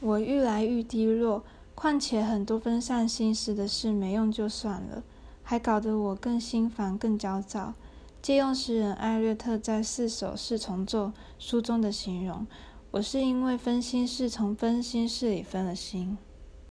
我愈来愈低落，况且很多分散心思的事没用就算了，还搞得我更心烦、更焦躁。借用诗人艾略特在《四首四重奏》书中的形容，我是因为分心事，从分心事里分了心。